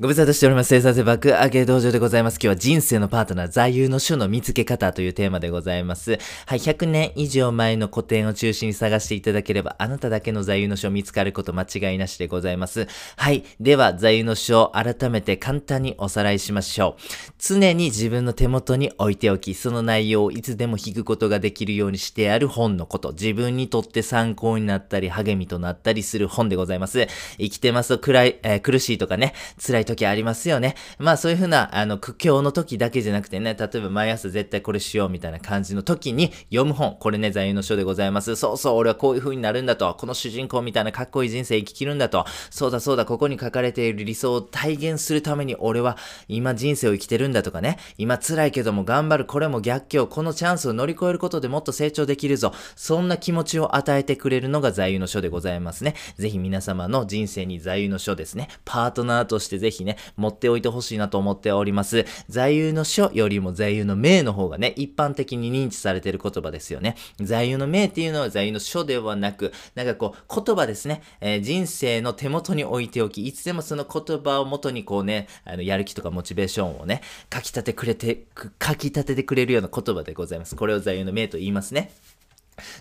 ご無沙汰しております。生産性爆上げ道場でございます。今日は人生のパートナー、座右の書の見つけ方というテーマでございます。はい、100年以上前の古典を中心に探していただければ、あなただけの座右の書見つかること間違いなしでございます。はい、では座右の書を改めて簡単におさらいしましょう。常に自分の手元に置いておき、その内容をいつでも引くことができるようにしてある本のこと、自分にとって参考になったり、励みとなったりする本でございます。生きてますと暗い、えー苦しいとかね、辛い時ありますよね。まあそういうふうな、あの、苦境の時だけじゃなくてね、例えば毎朝絶対これしようみたいな感じの時に読む本。これね、座右の書でございます。そうそう、俺はこういう風になるんだと。この主人公みたいなかっこいい人生生き切るんだと。そうだそうだ、ここに書かれている理想を体現するために俺は今人生を生きてるんだとかね。今辛いけども頑張る。これも逆境。このチャンスを乗り越えることでもっと成長できるぞ。そんな気持ちを与えてくれるのが座右の書でございますね。ぜひ皆様の人生に座右の書ですね。パートナーとしてぜひね、持っておいてほしいなと思っております。座右の書よりも座右の銘の方がね、一般的に認知されてる言葉ですよね。座右の銘っていうのは座右の書ではなく、なんかこう、言葉ですね。えー人生の手元に置いておき、いつでもその言葉を元にこうね、あの、やる気とかモチベーションをね、書き立てくれて、く書き立ててくれるような言葉でございます。これを座右の銘と言いますね。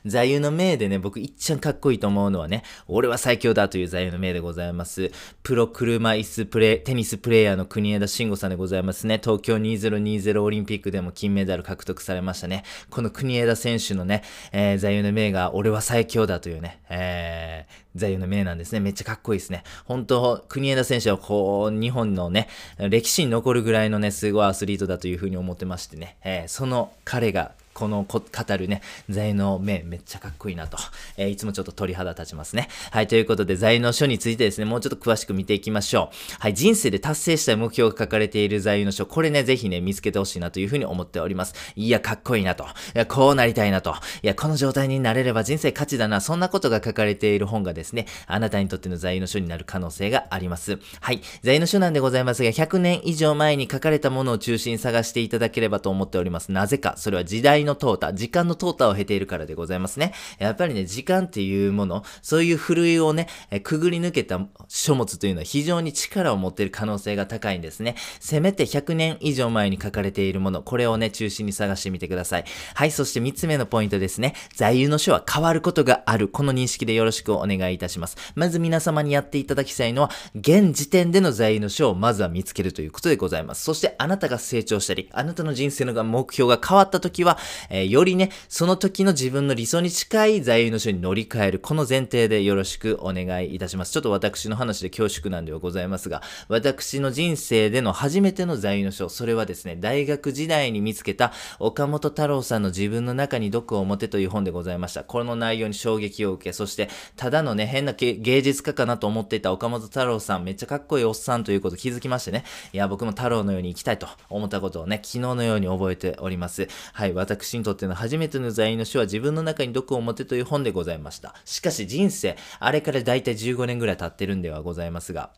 座右の銘でね、僕一番かっこいいと思うのはね、俺は最強だという座右の銘でございます。プロ車椅子プレイ、テニスプレイヤーの国枝慎吾さんでございますね。東京2020オリンピックでも金メダル獲得されましたね。この国枝選手のね、えー座右の銘が俺は最強だというね、えー座右の銘なんですね。めっちゃかっこいいですね。本当国枝選手はこう、日本のね、歴史に残るぐらいのね、すごいアスリートだというふうに思ってましてね、えーその彼がこの語るね、座右の銘めっちゃかっこいいなと、えーいつもちょっと鳥肌立ちますね。はい、ということで座右の書についてですね、もうちょっと詳しく見ていきましょう。はい、人生で達成したい目標が書かれている座右の書、これね、ぜひね、見つけてほしいなというふうに思っております。いや、かっこいいなと。いや、こうなりたいなと。いや、この状態になれれば人生価値だな。そんなことが書かれている本がですね、あなたにとっての座右の書になる可能性があります。はい、座右の書なんでございますが、100年以上前に書かれたものを中心に探していただければと思っております。なぜか、それは時代の淘汰、時間の淘汰を経ているからでございますね。やっぱりね、時間っていうもの、そういうふるいをね、えくぐり抜けた書物というのは非常に力を持っている可能性が高いんですね。せめて100年以上前に書かれているもの、これをね、中心に探してみてください。はい、そして3つ目のポイントですね。座右の書は変わることがある。この認識でよろしくお願いいたします。まず皆様にやっていただきたいのは、現時点での座右の書をまずは見つけるということでございます。そしてあなたが成長したり、あなたの人生の目標が変わった時は、えーよりね、その時の自分の理想に近い座右の書に乗り換える。この前提でよろしくお願いいたします。ちょっと私の話で恐縮なんではございますが、私の人生での初めての座右の書、それはですね、大学時代に見つけた岡本太郎さんの自分の中に毒を持てという本でございました。この内容に衝撃を受け、そして、ただのね、変な芸術家かなと思っていた岡本太郎さん、めっちゃかっこいいおっさんということ気づきましてね、いや、僕も太郎のように生きたいと思ったことをね、昨日のように覚えております。はい、私にとっての初めての座右の書は自分の中に毒を持てという本でございました。しかし人生、あれからだいたい15年ぐらい経ってるんではございますが、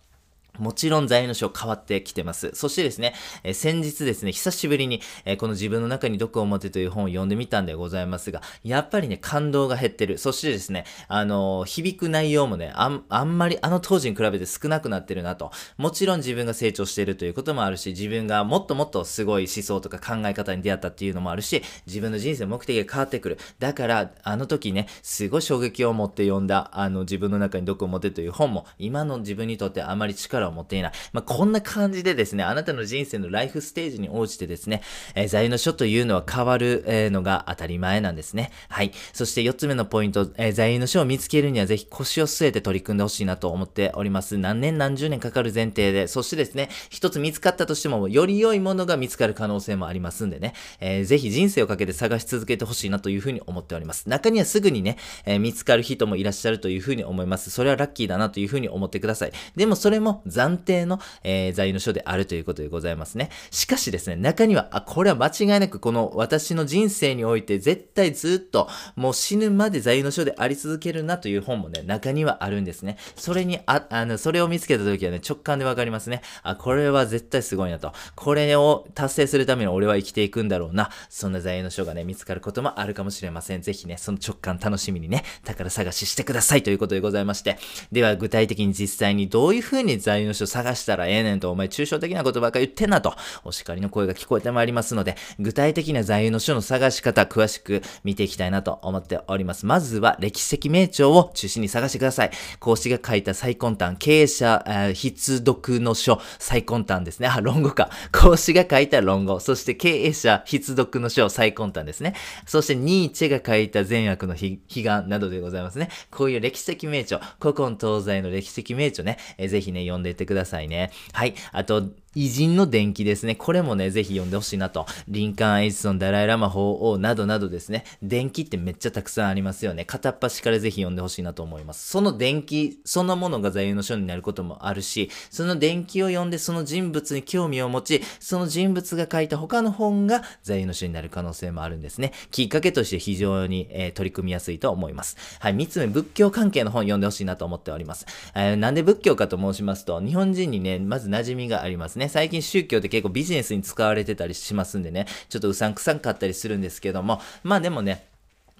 もちろん座右の書変わってきてます。そしてですね、えー先日ですね、久しぶりに、えーこの自分の中に毒を持てという本を読んでみたんでございますが、やっぱりね、感動が減ってる。そしてですね、あのー響く内容もね、あん、あんまりあの当時に比べて少なくなってるなと。もちろん自分が成長してるということもあるし、自分がもっともっとすごい思想とか考え方に出会ったっていうのもあるし、自分の人生目的が変わってくる。だから、あの時ね、すごい衝撃を持って読んだ、あの、自分の中に毒を持てという本も、今の自分にとってあまり力を力を持っていない。まあ、こんな感じでですね、あなたの人生のライフステージに応じてですね、えー座右の書というのは変わる、えーのが当たり前なんですね。はい。そして4つ目のポイント、えー座右の書を見つけるにはぜひ腰を据えて取り組んでほしいなと思っております。何年何十年かかる前提で、そしてですね、一つ見つかったとしても、より良いものが見つかる可能性もありますんでね、えーぜひ人生をかけて探し続けてほしいなというふうに思っております。中にはすぐにね、えー見つかる人もいらっしゃるというふうに思います。それはラッキーだなというふうに思ってください。でもそれも暫定の、えー座右の書であるということでございますね。しかしですね、中には、あ、これは間違いなくこの私の人生において絶対ずっともう死ぬまで座右の書であり続けるなという本もね、中にはあるんですね。それに、あ、あの、それを見つけた時はね、直感でわかりますね。あ、これは絶対すごいなと。これを達成するために俺は生きていくんだろうな。そんな座右の書がね、見つかることもあるかもしれません。ぜひね、その直感楽しみにね、宝探ししてくださいということでございまして。では、具体的に実際にどういう風に座右の書探したらええねんと、お前抽象的なことばっか言ってんなと、お叱りの声が聞こえてまいりますので、具体的な座右の書の探し方、詳しく見ていきたいなと思っております。まずは、歴史的名著を中心に探してください。講師が書いた最根端、経営者、えー、必読の書、最根端ですね。あ、論語か。講師が書いた論語、そして経営者必読の書、最根端ですね。そしてニーチェが書いた善悪の悲願などでございますね。こういう歴史的名著、古今東西の歴史的名著ね、えー、ぜひね、読んでいってくださいね。はい。あと、偉人の伝記ですね。これもね、ぜひ読んでほしいなと。リンカーン、エイジソン、ダライラマ法王などなどですね。伝記ってめっちゃたくさんありますよね。片っ端からぜひ読んでほしいなと思います。その伝記そのものが座右の書になることもあるし、その伝記を読んでその人物に興味を持ち、その人物が書いた他の本が座右の書になる可能性もあるんですね。きっかけとして非常に、えー、取り組みやすいと思います。はい。三つ目、仏教関係の本読んでほしいなと思っております。えー、なんで仏教かと申しますと、日本人にね、まず馴染みがありますね。ね。最近宗教って結構ビジネスに使われてたりしますんでね、ちょっとうさんくさんかったりするんですけども、まあでもね、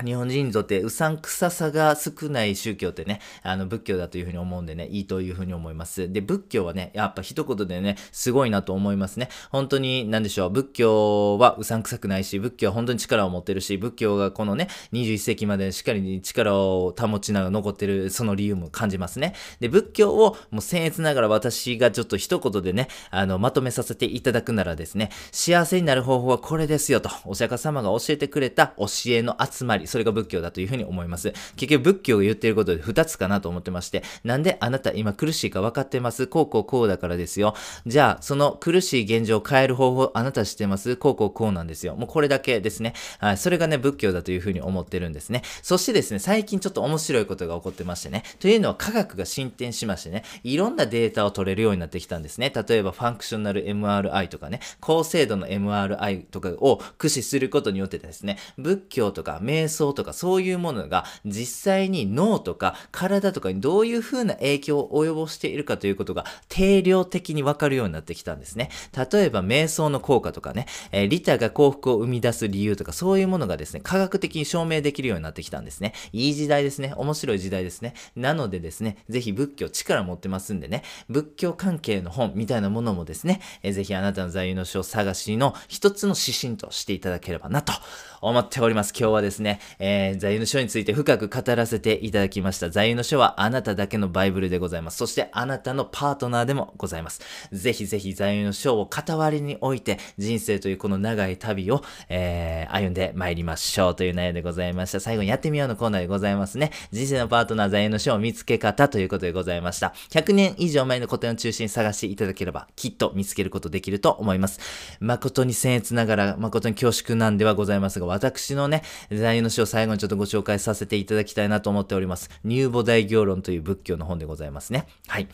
日本人にとってうさんくささが少ない宗教ってね、あの仏教だというふうに思うんでね、いいというふうに思います。で、仏教はね、やっぱ一言でね、すごいなと思いますね。本当に、なんでしょう、仏教はうさんくさくないし、仏教は本当に力を持ってるし、仏教がこのね、21世紀までしっかり力を保ちながら残ってる、その理由も感じますね。で、仏教をもう僭越ながら私がちょっと一言でね、あの、まとめさせていただくならですね、幸せになる方法はこれですよと、お釈迦様が教えてくれた教えの集まり、それが仏教だというふうに思います。結局仏教が言っていることで2つかなと思ってまして、なんであなた今苦しいか分かってます？こうこうこうだからですよ。じゃあ、その苦しい現状を変える方法あなた知ってます？こうこうこうなんですよ。もうこれだけですね。はい。それがね、仏教だというふうに思ってるんですね。そしてですね、最近ちょっと面白いことが起こってましてね。というのは科学が進展しましてね、いろんなデータを取れるようになってきたんですね。例えば、ファンクショナル MRI とかね、高精度の MRI とかを駆使することによってですね、仏教とか瞑想とかそういうものが実際に脳とか体とかにどういう風な影響を及ぼしているかということが定量的にわかるようになってきたんですね。例えば瞑想の効果とかね、えー、利他が幸福を生み出す理由とかそういうものがですね、科学的に証明できるようになってきたんですね。いい時代ですね。面白い時代ですね。なのでですね、ぜひ仏教力持ってますんでね、仏教関係の本みたいなものもですね、えー、ぜひあなたの座右の書探しの一つの指針としていただければなと思っております。今日はですね、えー、座右の書について深く語らせていただきました。座右の書はあなただけのバイブルでございます。そしてあなたのパートナーでもございます。ぜひぜひ座右の書を傍りに置いて、人生というこの長い旅を、えー、歩んで参りましょうという内容でございました。最後にやってみようのコーナーでございますね。人生のパートナー座右の書を見つけ方ということでございました。100年以上前の古典を中心に探していただければ、きっと見つけることできると思います。誠に僭越ながら、誠に恐縮なんではございますが、私のね、座右の書を最後にちょっとご紹介させていただきたいなと思っております。入母大行論という仏教の本でございますね。はい。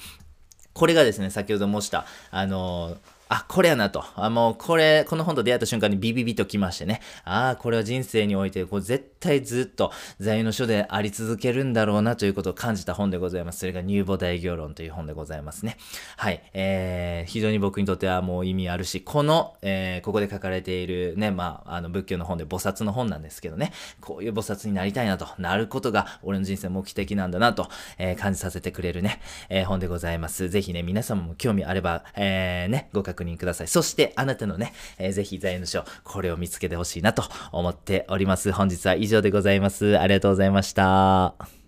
これがですね、先ほど申した、あのーあ、これやなと。あ、もうこれ、この本と出会った瞬間にビビビと来ましてね。ああ、これは人生において、こう絶対ずっと座右の書であり続けるんだろうなということを感じた本でございます。それが入母大行論という本でございますね。はい。えー、非常に僕にとってはもう意味あるし、この、えー、ここで書かれているね、まあ、あの仏教の本で菩薩の本なんですけどね、こういう菩薩になりたいなと、なることが俺の人生目的なんだなと、えー、感じさせてくれるね、えー、本でございます。ぜひね、皆様も興味あれば、えー、ね、ご確認ください。そしてあなたのね、えー、ぜひ財務書、これを見つけてほしいなと思っております。本日は以上でございます。ありがとうございました。